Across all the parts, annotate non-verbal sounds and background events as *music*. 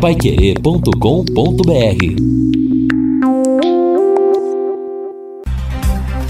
Paiquerê.com.br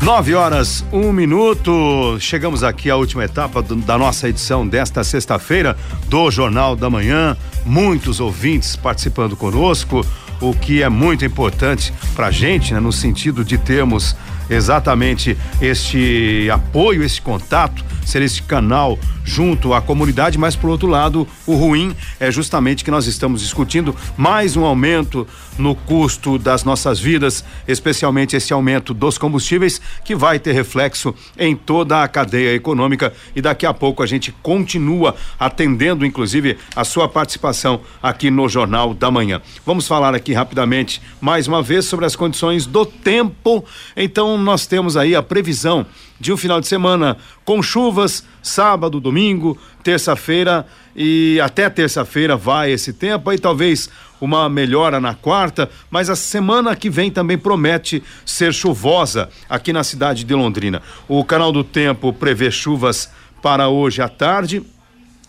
Nove horas, um minuto. Chegamos aqui à última etapa do, da nossa edição desta sexta-feira do Jornal da Manhã. Muitos ouvintes participando conosco, o que é muito importante para a gente, né, no sentido de termos exatamente este apoio, esse contato, ser esse canal junto à comunidade, mas por outro lado, o ruim é justamente que nós estamos discutindo mais um aumento no custo das nossas vidas, especialmente esse aumento dos combustíveis, que vai ter reflexo em toda a cadeia econômica. E daqui a pouco a gente continua atendendo, inclusive, a sua participação aqui no Jornal da Manhã. Vamos falar aqui rapidamente, mais uma vez, sobre as condições do tempo. Então, nós temos aí a previsão de um final de semana com chuvas, sábado, domingo, terça-feira e até terça-feira vai esse tempo, aí talvez uma melhora na quarta, mas a semana que vem também promete ser chuvosa aqui na cidade de Londrina. O canal do tempo prevê chuvas para hoje à tarde,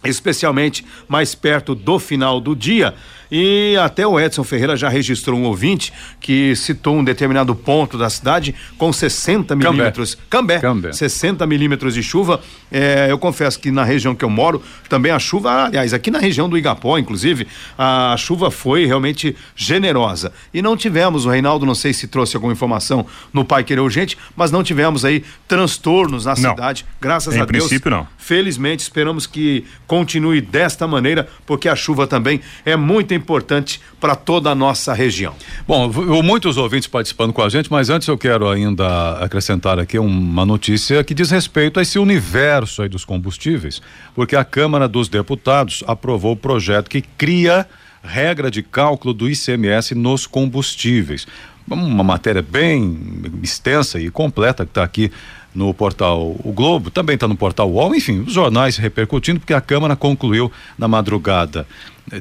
especialmente mais perto do final do dia. E até o Edson Ferreira já registrou um ouvinte que citou um determinado ponto da cidade com 60 milímetros. Cambé. Cambé. 60 milímetros de chuva. É, eu confesso que na região que eu moro, também a chuva, aliás, aqui na região do Igapó, inclusive, a chuva foi realmente generosa. E não tivemos, o Reinaldo, não sei se trouxe alguma informação no Pai Querer Urgente, mas não tivemos aí transtornos na não. cidade. Graças em a Deus. Em princípio, não. Felizmente, esperamos que continue desta maneira, porque a chuva também é muito importante importante para toda a nossa região. Bom, muitos ouvintes participando com a gente, mas antes eu quero ainda acrescentar aqui uma notícia que diz respeito a esse universo aí dos combustíveis, porque a Câmara dos Deputados aprovou o projeto que cria regra de cálculo do ICMS nos combustíveis. Uma matéria bem extensa e completa que está aqui no portal O Globo, também está no portal UOL, enfim, os jornais repercutindo, porque a Câmara concluiu na madrugada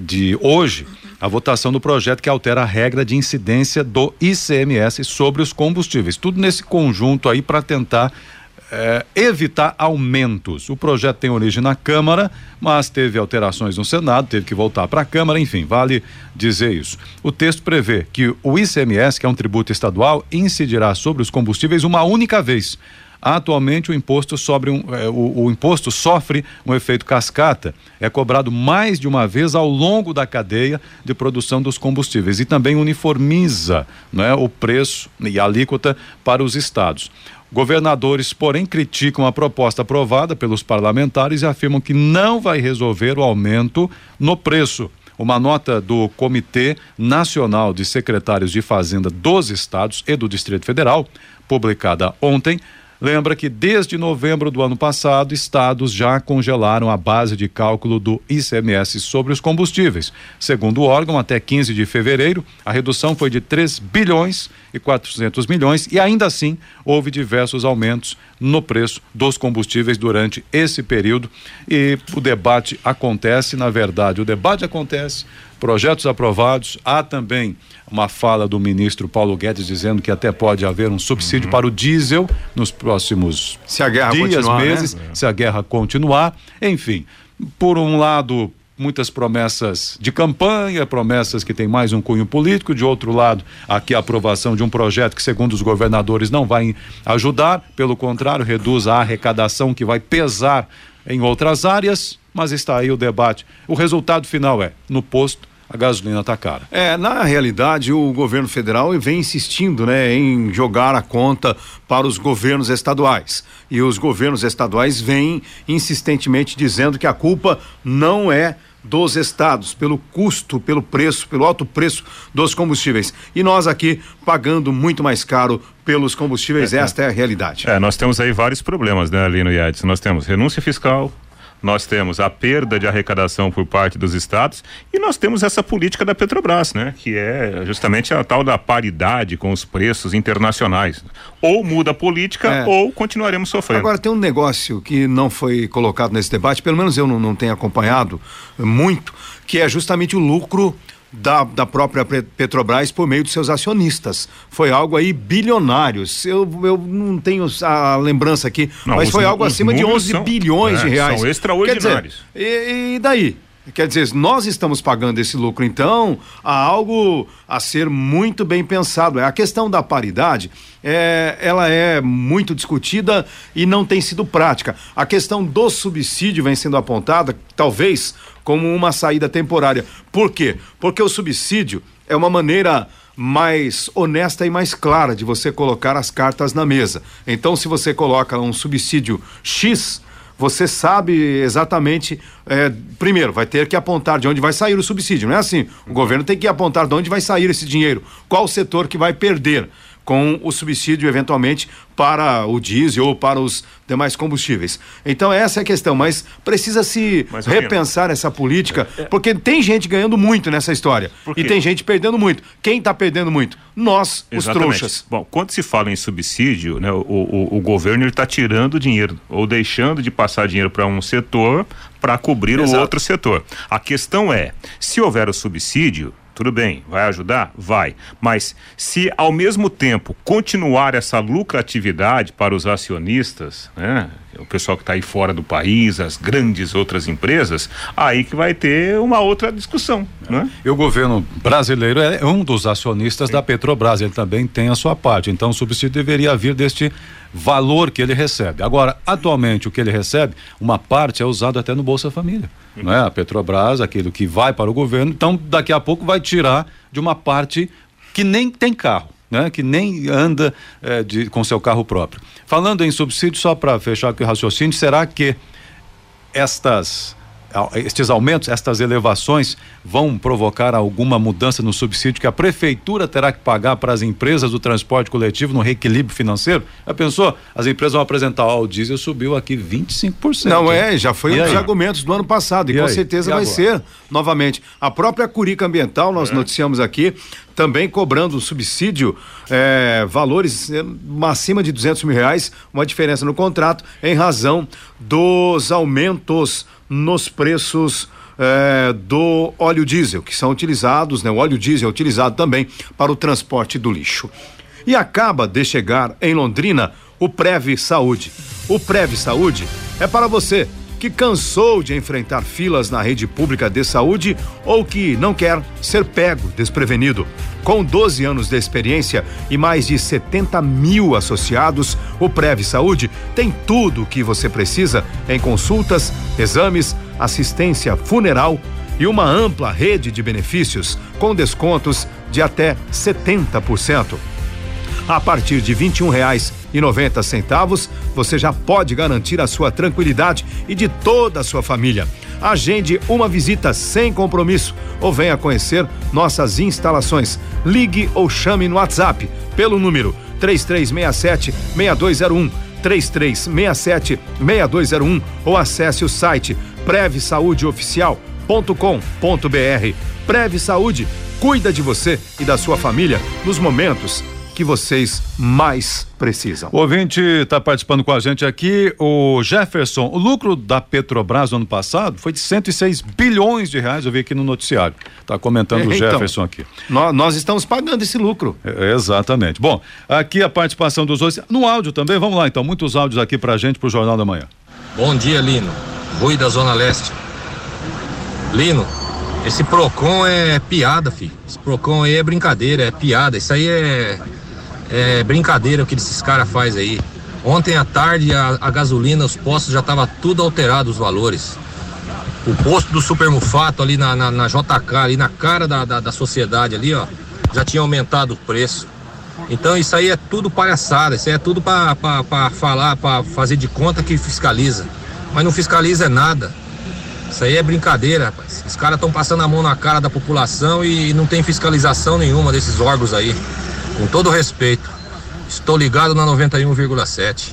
de hoje a votação do projeto que altera a regra de incidência do ICMS sobre os combustíveis. Tudo nesse conjunto aí para tentar eh, evitar aumentos. O projeto tem origem na Câmara, mas teve alterações no Senado, teve que voltar para a Câmara, enfim, vale dizer isso. O texto prevê que o ICMS, que é um tributo estadual, incidirá sobre os combustíveis uma única vez Atualmente o imposto sobre um, é, o, o, imposto sofre um efeito cascata, é cobrado mais de uma vez ao longo da cadeia de produção dos combustíveis e também uniformiza é, o preço e a alíquota para os estados. Governadores, porém, criticam a proposta aprovada pelos parlamentares e afirmam que não vai resolver o aumento no preço. Uma nota do Comitê Nacional de Secretários de Fazenda dos Estados e do Distrito Federal, publicada ontem, Lembra que desde novembro do ano passado, estados já congelaram a base de cálculo do ICMS sobre os combustíveis. Segundo o órgão, até 15 de fevereiro, a redução foi de 3 bilhões e 400 milhões e ainda assim houve diversos aumentos no preço dos combustíveis durante esse período e o debate acontece, na verdade, o debate acontece, projetos aprovados, há também uma fala do ministro Paulo Guedes dizendo que até pode haver um subsídio uhum. para o diesel nos próximos se a guerra dias, continuar, meses, né? se a guerra continuar. Enfim, por um lado, muitas promessas de campanha, promessas que têm mais um cunho político, de outro lado, aqui a aprovação de um projeto que, segundo os governadores, não vai ajudar, pelo contrário, reduz a arrecadação que vai pesar em outras áreas, mas está aí o debate. O resultado final é: no posto a gasolina está cara. É, na realidade, o governo federal vem insistindo, né, em jogar a conta para os governos estaduais. E os governos estaduais vêm insistentemente dizendo que a culpa não é dos estados, pelo custo, pelo preço, pelo alto preço dos combustíveis. E nós aqui pagando muito mais caro pelos combustíveis, é, esta é a realidade. É, nós temos aí vários problemas, né, ali no IEDS. Nós temos renúncia fiscal, nós temos a perda de arrecadação por parte dos estados e nós temos essa política da Petrobras, né? Que é justamente a tal da paridade com os preços internacionais. Ou muda a política é. ou continuaremos sofrendo. Agora tem um negócio que não foi colocado nesse debate, pelo menos eu não, não tenho acompanhado muito, que é justamente o lucro da, da própria Petrobras por meio de seus acionistas. Foi algo aí bilionário. Eu, eu não tenho a lembrança aqui, não, mas os, foi algo acima de 11 são, bilhões é, de reais. São extraordinários. Dizer, e, e daí? Quer dizer, nós estamos pagando esse lucro, então há algo a ser muito bem pensado. É a questão da paridade, é, ela é muito discutida e não tem sido prática. A questão do subsídio vem sendo apontada, talvez, como uma saída temporária. Por quê? Porque o subsídio é uma maneira mais honesta e mais clara de você colocar as cartas na mesa. Então, se você coloca um subsídio X, você sabe exatamente. É, primeiro, vai ter que apontar de onde vai sair o subsídio. Não é assim. O governo tem que apontar de onde vai sair esse dinheiro. Qual setor que vai perder com o subsídio, eventualmente, para o diesel ou para os demais combustíveis. Então, essa é a questão, mas precisa se mas, repensar essa política, é, é... porque tem gente ganhando muito nessa história e tem gente perdendo muito. Quem está perdendo muito? Nós, Exatamente. os trouxas. Bom, quando se fala em subsídio, né, o, o, o governo está tirando dinheiro ou deixando de passar dinheiro para um setor para cobrir Exato. o outro setor. A questão é, se houver o subsídio, tudo bem, vai ajudar? Vai. Mas se ao mesmo tempo continuar essa lucratividade para os acionistas, né? O pessoal que está aí fora do país, as grandes outras empresas, aí que vai ter uma outra discussão. Né? E o governo brasileiro é um dos acionistas da Petrobras, ele também tem a sua parte. Então o subsídio deveria vir deste valor que ele recebe. Agora, atualmente, o que ele recebe, uma parte é usado até no Bolsa Família não é? A Petrobras, aquilo que vai para o governo, então daqui a pouco vai tirar de uma parte que nem tem carro. Né, que nem anda é, de, com seu carro próprio. Falando em subsídio, só para fechar aqui o raciocínio, será que estas estes aumentos, estas elevações vão provocar alguma mudança no subsídio que a prefeitura terá que pagar para as empresas do transporte coletivo no reequilíbrio financeiro? Já pensou? As empresas vão apresentar, ó, oh, o diesel subiu aqui 25%. Não é, já foi e um dos argumentos do ano passado e, e com aí? certeza e vai ser novamente. A própria Curica Ambiental, nós é. noticiamos aqui, também cobrando subsídio, é, valores é, acima de 200 mil reais, uma diferença no contrato em razão dos aumentos nos preços é, do óleo diesel, que são utilizados, né? O óleo diesel é utilizado também para o transporte do lixo. E acaba de chegar em Londrina o Preve Saúde. O Preve Saúde é para você que cansou de enfrentar filas na rede pública de saúde ou que não quer ser pego desprevenido. Com 12 anos de experiência e mais de 70 mil associados, o Preve Saúde tem tudo o que você precisa em consultas, exames, assistência funeral e uma ampla rede de benefícios com descontos de até 70%. A partir de R$ 21,90 você já pode garantir a sua tranquilidade e de toda a sua família. Agende uma visita sem compromisso ou venha conhecer nossas instalações. Ligue ou chame no WhatsApp pelo número 3367 6201 3367 6201 ou acesse o site prevesaudeoficial.com.br. Preve Saúde cuida de você e da sua família nos momentos que vocês mais precisam. O ouvinte está participando com a gente aqui, o Jefferson. O lucro da Petrobras no ano passado foi de 106 bilhões de reais, eu vi aqui no noticiário. Está comentando é, o *laughs* então, Jefferson aqui. Nós, nós, estamos pagando esse lucro. É, exatamente. Bom, aqui a participação dos dois. No áudio também, vamos lá então, muitos áudios aqui pra gente pro Jornal da Manhã. Bom dia, Lino. Rui da Zona Leste. Lino, esse Procon é piada, filho. Esse Procon aí é brincadeira, é piada. Isso aí é é brincadeira o que esses caras faz aí. Ontem à tarde a, a, gasolina, os postos já tava tudo alterado os valores. O posto do Supermufato ali na, na, na, JK, ali na cara da, da, da sociedade ali, ó, já tinha aumentado o preço. Então isso aí é tudo palhaçada, isso aí é tudo para falar, para fazer de conta que fiscaliza. Mas não fiscaliza nada. Isso aí é brincadeira, rapaz. Os caras estão passando a mão na cara da população e não tem fiscalização nenhuma desses órgãos aí. Com todo respeito, estou ligado na 91,7.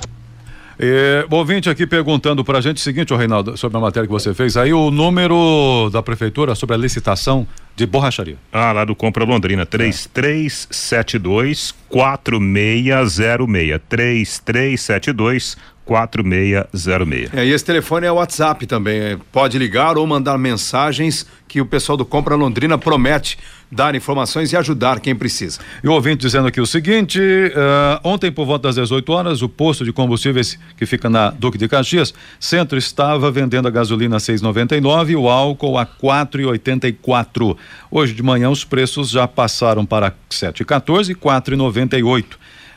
É, o ouvinte aqui perguntando para a gente o seguinte, ô Reinaldo, sobre a matéria que você fez aí, o número da prefeitura sobre a licitação de borracharia. Ah, lá do Compra Londrina, 3372 4606. 3372 4606. É, e esse telefone é o WhatsApp também. É, pode ligar ou mandar mensagens que o pessoal do Compra Londrina promete dar informações e ajudar quem precisa. E o ouvinte dizendo aqui o seguinte: uh, ontem, por volta das 18 horas, o posto de combustíveis que fica na Duque de Caxias, centro, estava vendendo a gasolina a 6,99 e o álcool a 4,84. Hoje de manhã os preços já passaram para 7,14 e 4,98.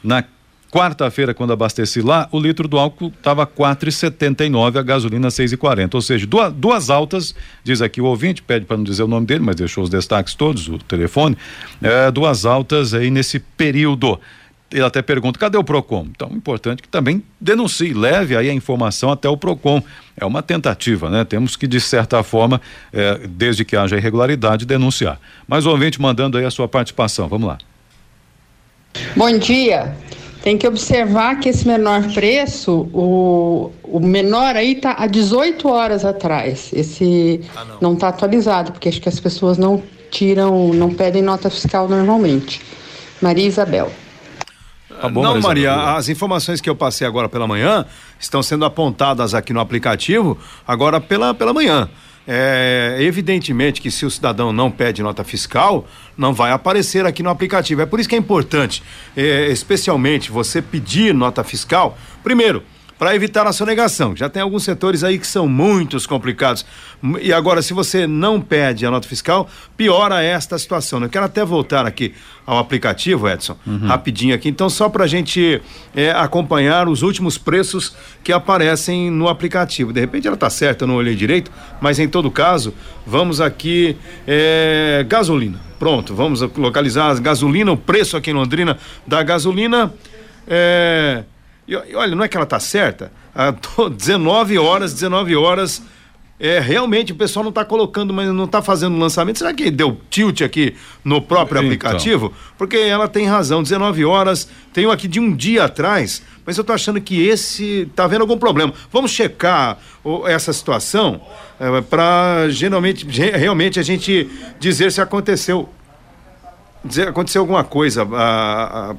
Na Quarta-feira, quando abasteci lá, o litro do álcool estava 4,79, a gasolina 6,40. Ou seja, duas, duas, altas, diz aqui o ouvinte, pede para não dizer o nome dele, mas deixou os destaques todos, o telefone. É, duas altas aí nesse período. Ele até pergunta: cadê o PROCON? Então, importante que também denuncie, leve aí a informação até o PROCON. É uma tentativa, né? Temos que, de certa forma, é, desde que haja irregularidade, denunciar. Mas o ouvinte mandando aí a sua participação. Vamos lá. Bom dia. Tem que observar que esse menor preço, o, o menor aí está há 18 horas atrás. Esse ah, não está atualizado, porque acho que as pessoas não tiram, não pedem nota fiscal normalmente. Maria Isabel. Tá bom, não, Maria, as informações que eu passei agora pela manhã estão sendo apontadas aqui no aplicativo agora pela, pela manhã. É, evidentemente que se o cidadão não pede nota fiscal, não vai aparecer aqui no aplicativo. É por isso que é importante, é, especialmente você pedir nota fiscal. Primeiro, para evitar a sonegação. Já tem alguns setores aí que são muitos complicados. E agora, se você não pede a nota fiscal, piora esta situação. Eu quero até voltar aqui ao aplicativo, Edson, uhum. rapidinho aqui. Então, só para a gente é, acompanhar os últimos preços que aparecem no aplicativo. De repente ela está certa, eu não olhei direito, mas em todo caso, vamos aqui. É, gasolina. Pronto, vamos localizar a gasolina, o preço aqui em Londrina da gasolina. É e, olha, não é que ela está certa? Ah, *laughs* 19 horas, 19 horas. É, realmente o pessoal não está colocando, mas não está fazendo lançamento. Será que deu tilt aqui no próprio então. aplicativo? Porque ela tem razão, 19 horas, tenho aqui de um dia atrás, mas eu estou achando que esse está vendo algum problema. Vamos checar essa situação é, para geralmente realmente a gente dizer se aconteceu dizer, aconteceu alguma coisa. A, a,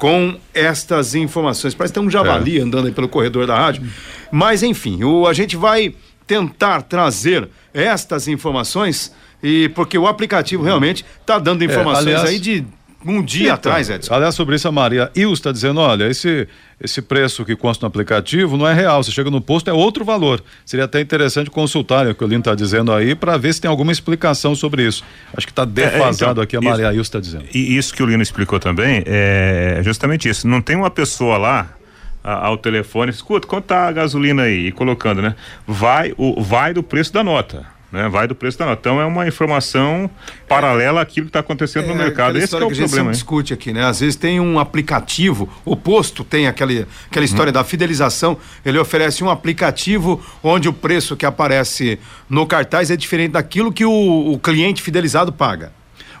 com estas informações. Parece que tem um javali é. andando aí pelo corredor da rádio. Mas, enfim, o, a gente vai tentar trazer estas informações e porque o aplicativo realmente está dando é, informações é, aliás, aí de um dia então, atrás, Edson. Aliás, sobre isso, a Maria Il está dizendo: olha, esse, esse preço que consta no aplicativo não é real. Você chega no posto, é outro valor. Seria até interessante consultar o que o Lino está dizendo aí para ver se tem alguma explicação sobre isso. Acho que está defasado é, então, aqui, a Maria Il está dizendo. E isso que o Lino explicou também é justamente isso. Não tem uma pessoa lá ao telefone, escuta, quanto tá a gasolina aí? E colocando, né? Vai, o, vai do preço da nota né? Vai do preço da nota. Então é uma informação paralela àquilo que está acontecendo é, no mercado. Esse é o que problema. A gente discute aqui, né? Às vezes tem um aplicativo, o posto tem aquele, aquela história hum. da fidelização, ele oferece um aplicativo onde o preço que aparece no cartaz é diferente daquilo que o, o cliente fidelizado paga.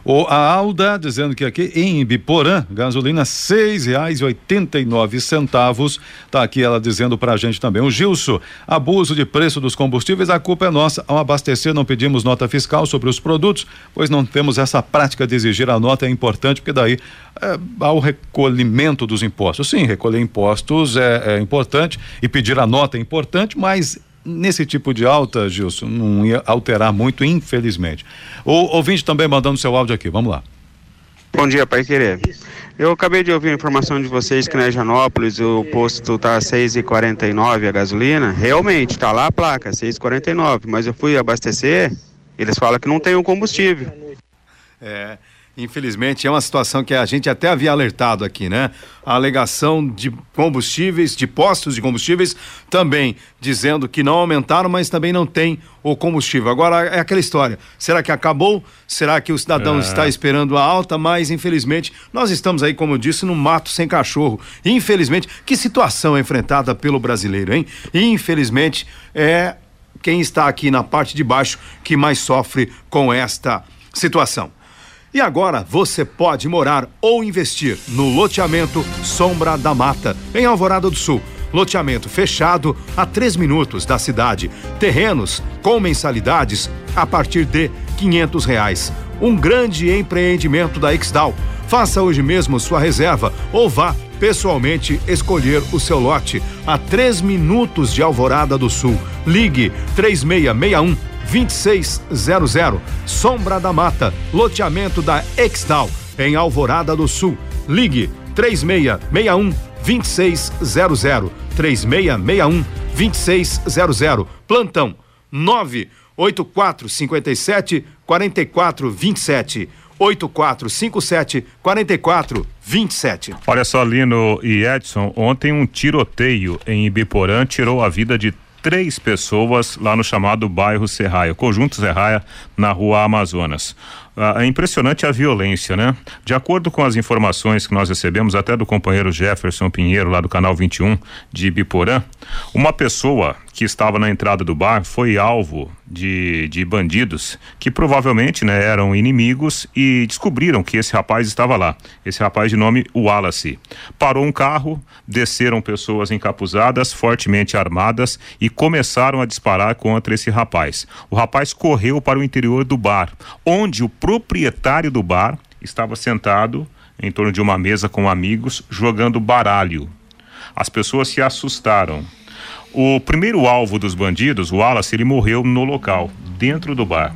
O, a Alda dizendo que aqui em Ibiporã, gasolina seis reais e oitenta e nove centavos. Tá aqui ela dizendo pra gente também. O Gilson, abuso de preço dos combustíveis, a culpa é nossa. Ao abastecer não pedimos nota fiscal sobre os produtos, pois não temos essa prática de exigir a nota é importante, porque daí é, há o recolhimento dos impostos. Sim, recolher impostos é, é importante e pedir a nota é importante, mas nesse tipo de alta, Gilson, não ia alterar muito, infelizmente. O ouvinte também mandando seu áudio aqui, vamos lá. Bom dia, Pai Querer. Eu acabei de ouvir a informação de vocês que na Janópolis o posto está a 6,49 a gasolina. Realmente, está lá a placa, 6,49. Mas eu fui abastecer, eles falam que não tem o combustível. É. Infelizmente, é uma situação que a gente até havia alertado aqui, né? A alegação de combustíveis, de postos de combustíveis, também dizendo que não aumentaram, mas também não tem o combustível. Agora é aquela história: será que acabou? Será que o cidadão é. está esperando a alta? Mas, infelizmente, nós estamos aí, como eu disse, no mato sem cachorro. Infelizmente, que situação é enfrentada pelo brasileiro, hein? Infelizmente, é quem está aqui na parte de baixo que mais sofre com esta situação. E agora você pode morar ou investir no loteamento Sombra da Mata, em Alvorada do Sul. Loteamento fechado a três minutos da cidade. Terrenos com mensalidades a partir de quinhentos reais. Um grande empreendimento da Exdal Faça hoje mesmo sua reserva ou vá pessoalmente escolher o seu lote a três minutos de Alvorada do Sul. Ligue 3661 2600. Sombra da Mata, loteamento da Extal, em Alvorada do Sul. Ligue 3661 2600. 3661 2600. Plantão 98457 4427. 8457 4427. Olha só, Lino e Edson, ontem um tiroteio em Ibiporã tirou a vida de três pessoas lá no chamado bairro Serraia, Conjunto Serraia, na rua Amazonas. Ah, é impressionante a violência, né? De acordo com as informações que nós recebemos, até do companheiro Jefferson Pinheiro, lá do canal 21 de Biporã, uma pessoa que estava na entrada do bar foi alvo de, de bandidos que provavelmente né, eram inimigos e descobriram que esse rapaz estava lá. Esse rapaz de nome Wallace. Parou um carro, desceram pessoas encapuzadas, fortemente armadas e começaram a disparar contra esse rapaz. O rapaz correu para o interior do bar, onde o proprietário do bar estava sentado em torno de uma mesa com amigos jogando baralho. As pessoas se assustaram. O primeiro alvo dos bandidos, o Wallace, ele morreu no local, dentro do bar.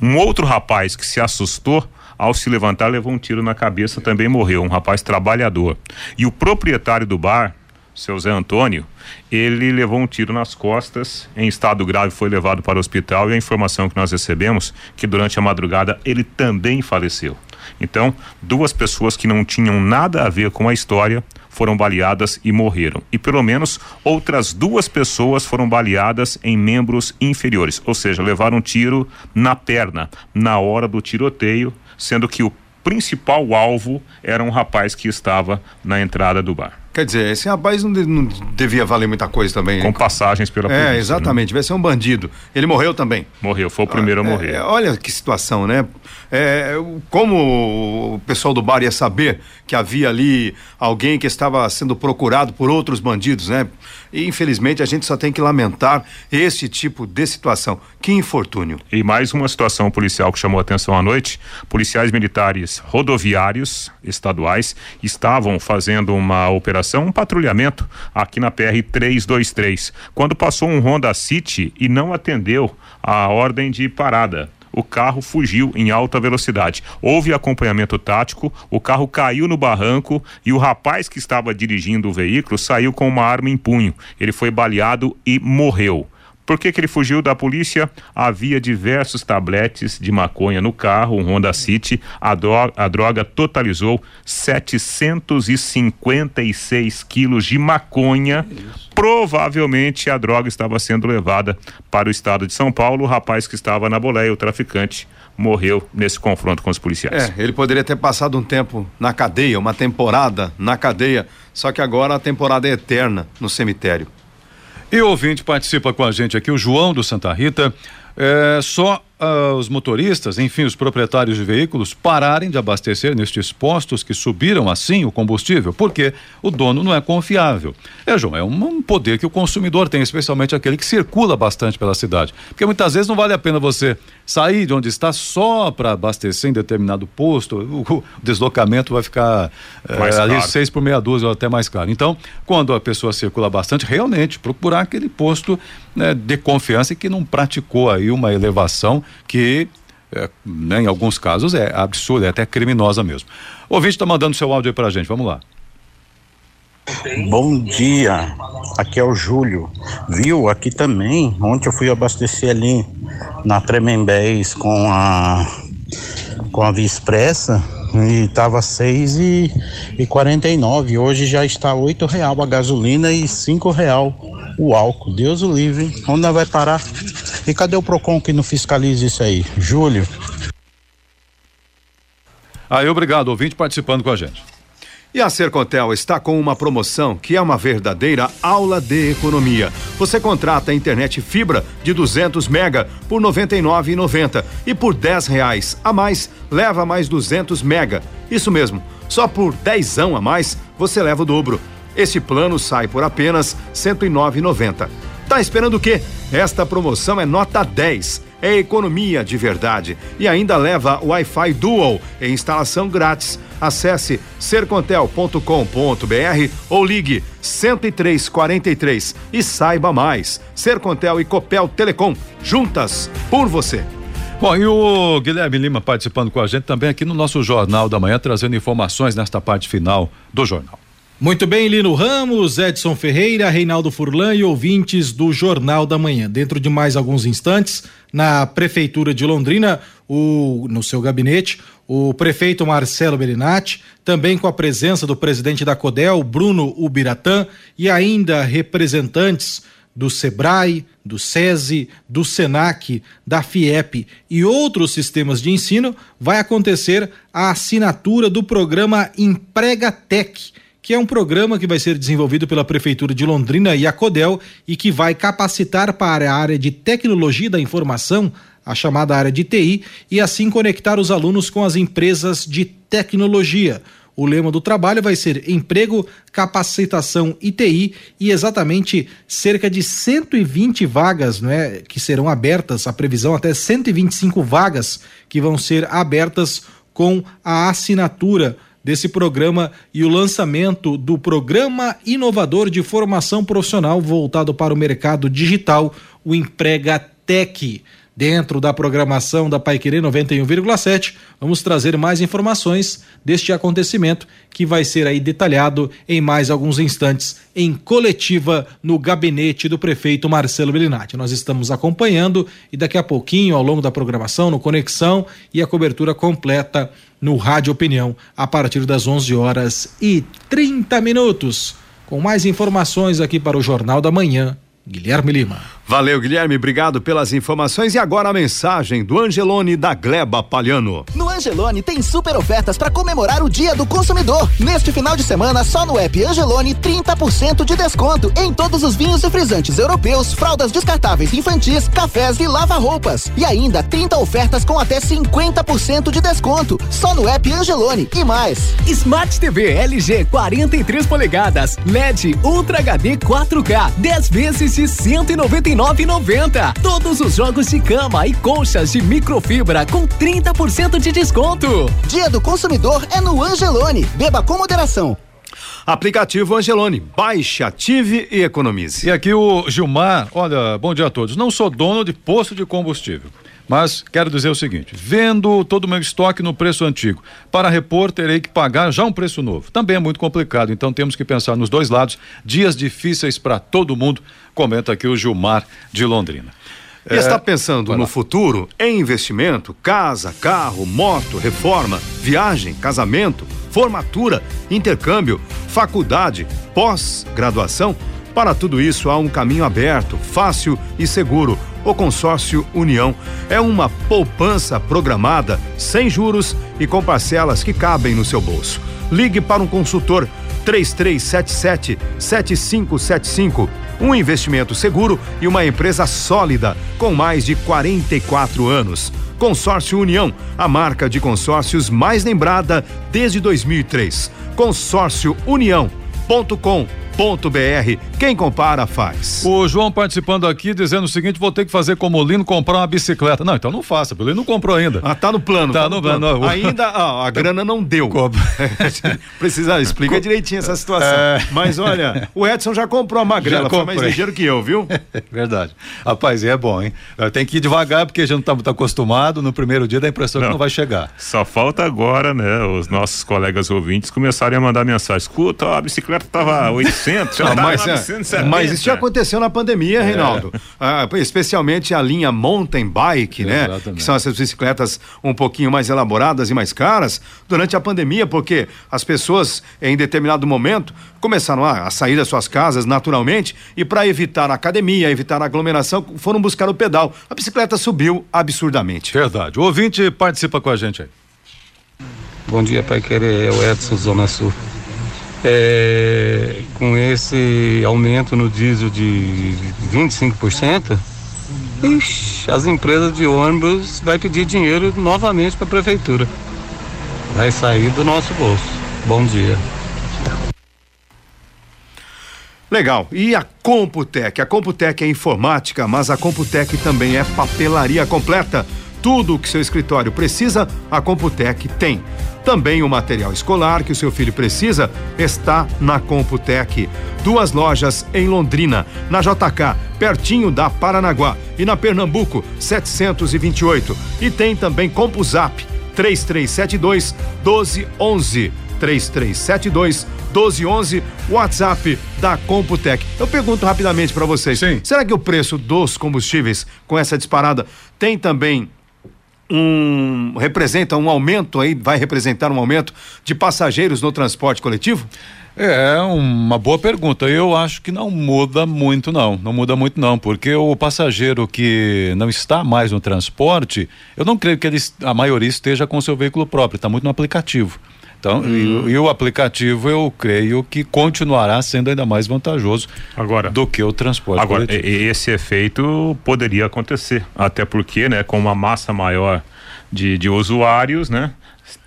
Um outro rapaz que se assustou ao se levantar levou um tiro na cabeça, também morreu, um rapaz trabalhador. E o proprietário do bar, seu Zé Antônio, ele levou um tiro nas costas, em estado grave foi levado para o hospital e a informação que nós recebemos que durante a madrugada ele também faleceu. Então, duas pessoas que não tinham nada a ver com a história foram baleadas e morreram. E pelo menos outras duas pessoas foram baleadas em membros inferiores, ou seja, levaram um tiro na perna na hora do tiroteio, sendo que o principal alvo era um rapaz que estava na entrada do bar. Quer dizer, esse rapaz não, não devia valer muita coisa também. Com passagens pela polícia. É, exatamente, né? vai ser um bandido. Ele morreu também. Morreu, foi o primeiro ah, a morrer. É, olha que situação, né? É, como o pessoal do bar ia saber que havia ali alguém que estava sendo procurado por outros bandidos, né? E infelizmente a gente só tem que lamentar esse tipo de situação. Que infortúnio. E mais uma situação policial que chamou a atenção à noite: policiais militares rodoviários estaduais estavam fazendo uma operação, um patrulhamento aqui na PR 323, quando passou um Honda City e não atendeu a ordem de parada o carro fugiu em alta velocidade. Houve acompanhamento tático, o carro caiu no barranco e o rapaz que estava dirigindo o veículo saiu com uma arma em punho. Ele foi baleado e morreu. Por que, que ele fugiu da polícia? Havia diversos tabletes de maconha no carro, um Honda City. A, droga, a droga totalizou 756 quilos de maconha. Provavelmente a droga estava sendo levada para o estado de São Paulo. O rapaz que estava na boleia, o traficante, morreu nesse confronto com os policiais. É, ele poderia ter passado um tempo na cadeia, uma temporada na cadeia, só que agora a temporada é eterna no cemitério. E o ouvinte participa com a gente aqui, o João do Santa Rita. É, só uh, os motoristas, enfim, os proprietários de veículos, pararem de abastecer nestes postos que subiram assim o combustível, porque o dono não é confiável. É, João, é um, poder que o consumidor tem, especialmente aquele que circula bastante pela cidade. Porque muitas vezes não vale a pena você sair de onde está só para abastecer em determinado posto, o, o deslocamento vai ficar é, ali seis por meia dúzia ou até mais caro. Então, quando a pessoa circula bastante, realmente procurar aquele posto né, de confiança e que não praticou aí uma elevação que é, né, em alguns casos é absurda, é até criminosa mesmo. O ouvinte está mandando seu áudio aí para a gente, vamos lá. Bom dia, aqui é o Júlio. Viu? Aqui também. Ontem eu fui abastecer ali na Tremembés com a com a Via Expressa e tava seis e, e quarenta e nove. Hoje já está oito real a gasolina e cinco real o álcool. Deus o livre. Onde vai parar? E cadê o Procon que não fiscaliza isso aí? Júlio. Aí, obrigado, ouvinte participando com a gente. E a Sercontel está com uma promoção que é uma verdadeira aula de economia. Você contrata a internet fibra de 200 mega por R$ 99,90 e por 10 reais a mais leva mais 200 mega. Isso mesmo, só por 10 a mais você leva o dobro. Esse plano sai por apenas R$ 109,90. Tá esperando o quê? Esta promoção é nota 10 é economia de verdade e ainda leva Wi-Fi Dual em instalação grátis. Acesse sercontel.com.br ou ligue 10343 e saiba mais. Sercontel e Copel Telecom, juntas por você. Bom, e o Guilherme Lima participando com a gente também aqui no nosso Jornal da Manhã, trazendo informações nesta parte final do jornal. Muito bem, Lino Ramos, Edson Ferreira, Reinaldo Furlan e ouvintes do Jornal da Manhã. Dentro de mais alguns instantes, na Prefeitura de Londrina, o, no seu gabinete, o prefeito Marcelo Belinati, também com a presença do presidente da CODEL, Bruno Ubiratã, e ainda representantes do SEBRAE, do SESI, do SENAC, da FIEP e outros sistemas de ensino, vai acontecer a assinatura do programa Emprega Tech que é um programa que vai ser desenvolvido pela Prefeitura de Londrina e a CODEL e que vai capacitar para a área de tecnologia da informação, a chamada área de TI, e assim conectar os alunos com as empresas de tecnologia. O lema do trabalho vai ser emprego, capacitação e TI e exatamente cerca de 120 vagas, não é, que serão abertas, a previsão até 125 vagas que vão ser abertas com a assinatura desse programa e o lançamento do Programa Inovador de Formação Profissional voltado para o mercado digital, o Emprega Tech. Dentro da programação da Paiquerê 91,7, vamos trazer mais informações deste acontecimento que vai ser aí detalhado em mais alguns instantes em coletiva no gabinete do prefeito Marcelo Belinati. Nós estamos acompanhando e daqui a pouquinho, ao longo da programação, no Conexão e a cobertura completa no Rádio Opinião a partir das 11 horas e 30 minutos. Com mais informações aqui para o Jornal da Manhã, Guilherme Lima. Valeu, Guilherme, obrigado pelas informações. E agora a mensagem do Angelone da Gleba Palhano. No Angelone tem super ofertas para comemorar o Dia do Consumidor. Neste final de semana, só no app Angelone, 30% de desconto em todos os vinhos e frisantes europeus, fraldas descartáveis infantis, cafés e lava-roupas. E ainda 30 ofertas com até 50% de desconto. Só no app Angelone e mais. Smart TV LG 43 polegadas, LED Ultra HD 4K, 10 vezes de 199 9,90. Todos os jogos de cama e colchas de microfibra com 30% de desconto. Dia do consumidor é no Angelone. Beba com moderação. Aplicativo Angelone. Baixe, ative e economize. E aqui o Gilmar, olha, bom dia a todos. Não sou dono de posto de combustível. Mas quero dizer o seguinte: vendo todo o meu estoque no preço antigo, para repor terei que pagar já um preço novo. Também é muito complicado, então temos que pensar nos dois lados. Dias difíceis para todo mundo, comenta aqui o Gilmar de Londrina. E está pensando no futuro em investimento, casa, carro, moto, reforma, viagem, casamento, formatura, intercâmbio, faculdade, pós-graduação? Para tudo isso há um caminho aberto, fácil e seguro. O consórcio União é uma poupança programada, sem juros e com parcelas que cabem no seu bolso. Ligue para um consultor 3377 7575. Um investimento seguro e uma empresa sólida com mais de 44 anos. Consórcio União, a marca de consórcios mais lembrada desde 2003. Consórcio União.com br Quem compara faz. O João participando aqui dizendo o seguinte: vou ter que fazer como o Lino comprar uma bicicleta. Não, então não faça, o Lino não comprou ainda. Ah, tá no plano. Tá, tá no, no, plano. plano. Ainda ah, a *laughs* grana não deu. *laughs* Precisa, explica Co... direitinho essa situação. É... Mas olha, o Edson já comprou a magrela, foi mais ligeiro que eu, viu? *laughs* Verdade. Rapaz, é bom, hein? Tem que ir devagar porque a gente não tá muito acostumado. No primeiro dia dá a impressão não, que não vai chegar. Só falta agora, né, os nossos colegas ouvintes começarem a mandar mensagem. Escuta, a bicicleta tava 800, já tá mas, 970. mas isso já aconteceu na pandemia, é. Reinaldo. Ah, especialmente a linha mountain bike, né? Exatamente. Que são essas bicicletas um pouquinho mais elaboradas e mais caras durante a pandemia, porque as pessoas em determinado momento começaram a, a sair das suas casas naturalmente e para evitar a academia, evitar a aglomeração, foram buscar o pedal. A bicicleta subiu absurdamente. Verdade. O ouvinte participa com a gente aí. Bom dia, Pai Querer. É o Edson Zona Sul. É, com esse aumento no diesel de 25%, ixi, as empresas de ônibus vai pedir dinheiro novamente para a prefeitura. Vai sair do nosso bolso. Bom dia. Legal. E a Computec? A Computec é informática, mas a Computec também é papelaria completa. Tudo o que seu escritório precisa, a Computec tem. Também o material escolar que o seu filho precisa está na Computec. Duas lojas em Londrina, na JK, pertinho da Paranaguá, e na Pernambuco, 728. E tem também CompuZap, 3372 1211. 3372 1211, WhatsApp da Computec. Eu pergunto rapidamente para vocês: Sim. será que o preço dos combustíveis com essa disparada tem também um representa um aumento aí, vai representar um aumento de passageiros no transporte coletivo? É uma boa pergunta. Eu acho que não muda muito, não. Não muda muito, não, porque o passageiro que não está mais no transporte, eu não creio que ele, a maioria esteja com seu veículo próprio, está muito no aplicativo. Então, Hum. e, e o aplicativo eu creio que continuará sendo ainda mais vantajoso Agora, do que o transporte Agora, coletivo. esse efeito poderia acontecer, até porque, né, com uma massa maior de, de usuários, né,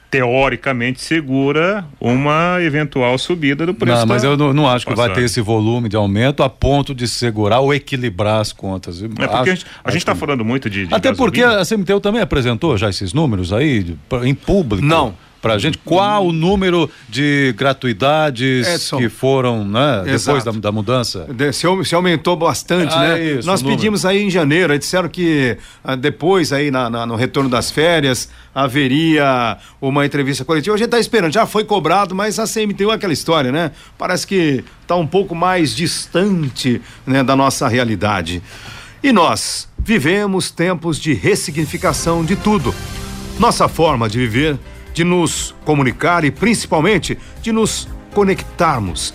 teoricamente segura uma eventual subida do preço. Não, mas eu não, não acho que vai ter esse volume de aumento a ponto de segurar ou equilibrar as contas. É porque a gente, a gente tá falando muito de, de Até porque gasolina. a CMTU também apresentou já esses números aí em público. Não. Pra gente, qual o número de gratuidades Edson. que foram, né, depois da, da mudança? De- Se, se aumentou bastante, Ah, né? é isso, Nós pedimos aí em janeiro, disseram que ah, depois aí na- na- no retorno das férias haveria uma entrevista coletiva. A gente está esperando, já foi cobrado, mas a CMTU é aquela história, né? Parece que está um pouco mais distante né, da nossa realidade. E nós vivemos tempos de ressignificação de tudo. Nossa forma de viver, de nos comunicar e principalmente de nos conectarmos.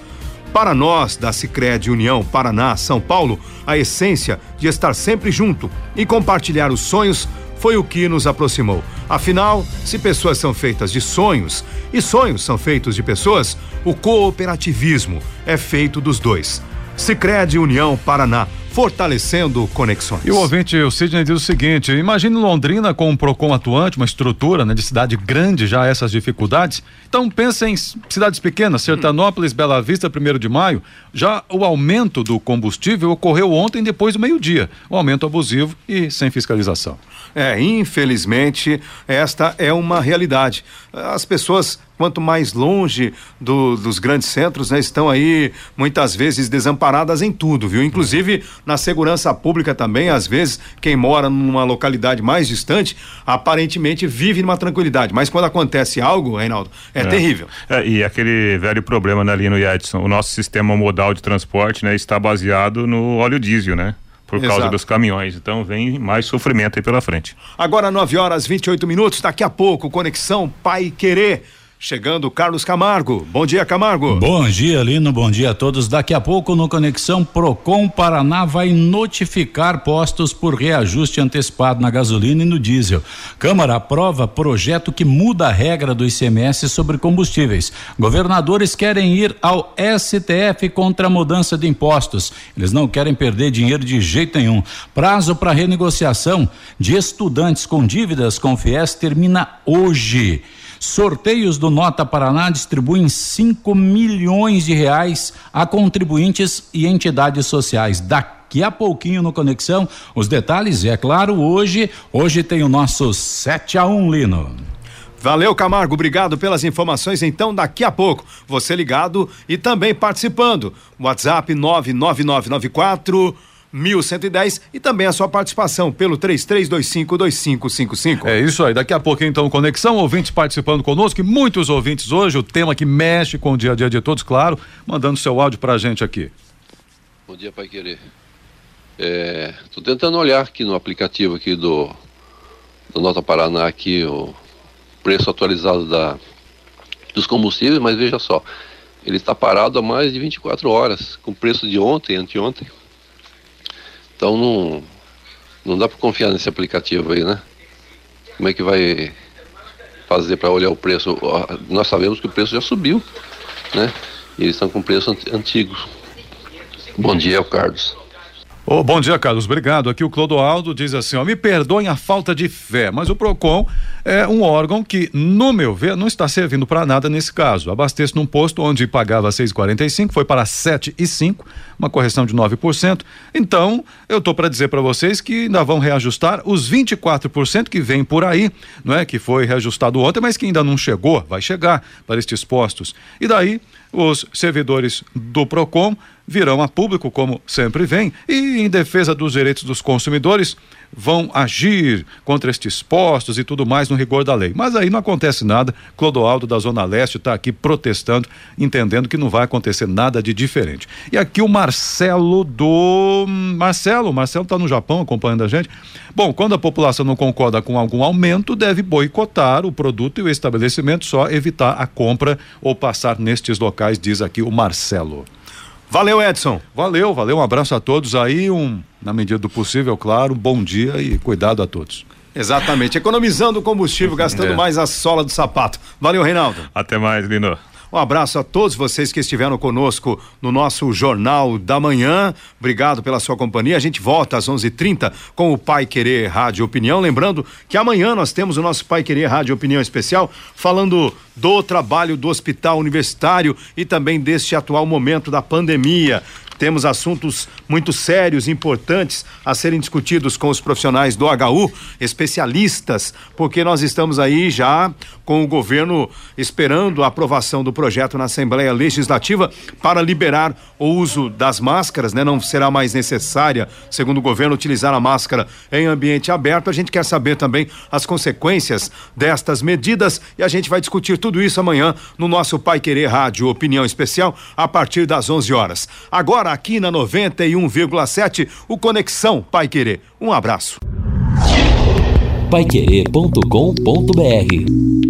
Para nós da Sicredi União Paraná, São Paulo, a essência de estar sempre junto e compartilhar os sonhos foi o que nos aproximou. Afinal, se pessoas são feitas de sonhos e sonhos são feitos de pessoas, o cooperativismo é feito dos dois. Sicredi União Paraná, fortalecendo conexões. E o ouvinte, o Sidney diz o seguinte: imagine Londrina com um PROCON atuante, uma estrutura né, de cidade grande já essas dificuldades. Então pensa em cidades pequenas, Sertanópolis, Bela Vista, 1 de maio. Já o aumento do combustível ocorreu ontem depois do meio-dia. Um aumento abusivo e sem fiscalização. É, infelizmente, esta é uma realidade. As pessoas, quanto mais longe do- dos grandes centros, né, estão aí muitas vezes desamparadas em tudo, viu? Inclusive na segurança pública também, às vezes, quem mora numa localidade mais distante, aparentemente vive numa tranquilidade. Mas quando acontece algo, Reinaldo, é, terrível. É, e aquele velho problema né, ali no Edson, o nosso sistema modal de transporte, né, está baseado no óleo diesel, né? Por causa Exato. dos caminhões. Então vem mais sofrimento aí pela frente. Agora 9 horas 28 minutos, daqui a pouco, Conexão Pai Querer. Chegando Carlos Camargo. Bom dia, Camargo. Bom dia, Lino. Bom dia a todos. Daqui a pouco, no Conexão Procon Paraná vai notificar postos por reajuste antecipado na gasolina e no diesel. Câmara aprova projeto que muda a regra do ICMS sobre combustíveis. Governadores querem ir ao STF contra a mudança de impostos. Eles não querem perder dinheiro de jeito nenhum. Prazo para renegociação de estudantes com dívidas com FIES termina hoje. Sorteios do Nota Paraná distribuem 5 milhões de reais a contribuintes e entidades sociais. Daqui a pouquinho no Conexão, os detalhes, e é claro, hoje, hoje tem o nosso 7 a 1 Lino. Valeu, Camargo. Obrigado pelas informações. Então, daqui a pouco, você ligado e também participando. WhatsApp 99994 1110 e também a sua participação pelo 33252555. É isso aí. Daqui a pouquinho, então, Conexão, ouvintes participando conosco, e muitos ouvintes hoje, o tema que mexe com o dia a dia de todos, claro, mandando seu áudio pra gente aqui. Bom dia, Pai Querer. É, tô tentando olhar aqui no aplicativo aqui do, do Nota Paraná aqui o preço atualizado da, dos combustíveis, mas veja só, ele está parado há mais de 24 horas, com o preço de ontem, anteontem. Então não, não dá para confiar nesse aplicativo aí, né? Como é que vai fazer para olhar o preço? Nós sabemos que o preço já subiu, né? E eles estão com preço ant- antigo. Bom dia, Carlos. Oh, bom dia, Carlos. Obrigado. Aqui o Clodoaldo diz assim: ó, me perdoem a falta de fé, mas o PROCON é um órgão que, no meu ver, não está servindo para nada nesse caso. Abasteço num posto onde pagava 6,45, foi para 7,5, uma correção de 9%. Então, eu tô para dizer para vocês que ainda vão reajustar os 24% que vem por aí, não é? Que foi reajustado ontem, mas que ainda não chegou, vai chegar para estes postos. E daí, os servidores do PROCON virão a público, como sempre vem, e em defesa dos direitos dos consumidores, vão agir contra estes postos e tudo mais no rigor da lei. Mas aí não acontece nada. Clodoaldo da Zona Leste está aqui protestando, entendendo que não vai acontecer nada de diferente. E aqui o Marcelo do. Marcelo, Marcelo está no Japão acompanhando a gente. Bom, quando a população não concorda com algum aumento, deve boicotar o produto e o estabelecimento, só evitar a compra ou passar nestes locais, diz aqui o Marcelo. Valeu, Edson. Valeu, valeu. Um abraço a todos aí, um, na medida do possível, claro, bom dia e cuidado a todos. Exatamente, economizando combustível, gastando é. mais a sola do sapato. Valeu, Reinaldo. Até mais, Lino. Um abraço a todos vocês que estiveram conosco no nosso Jornal da Manhã. Obrigado pela sua companhia. A gente volta às 11:30 com o Pai Querer Rádio Opinião. Lembrando que amanhã nós temos o nosso Pai Querer Rádio Opinião especial falando do trabalho do Hospital Universitário e também deste atual momento da pandemia. Temos assuntos muito sérios, importantes a serem discutidos com os profissionais do HU, especialistas, porque nós estamos aí já com o governo esperando a aprovação do projeto na Assembleia Legislativa para liberar o uso das máscaras, né? Não será mais necessária, segundo o governo, utilizar a máscara em ambiente aberto. A gente quer saber também as consequências destas medidas e a gente vai discutir tudo isso amanhã no nosso Pai Querer Rádio Opinião Especial a partir das 11 horas. Agora aqui na 91,7 o Conexão Pai Querer. Um abraço. Paiquerê.com.br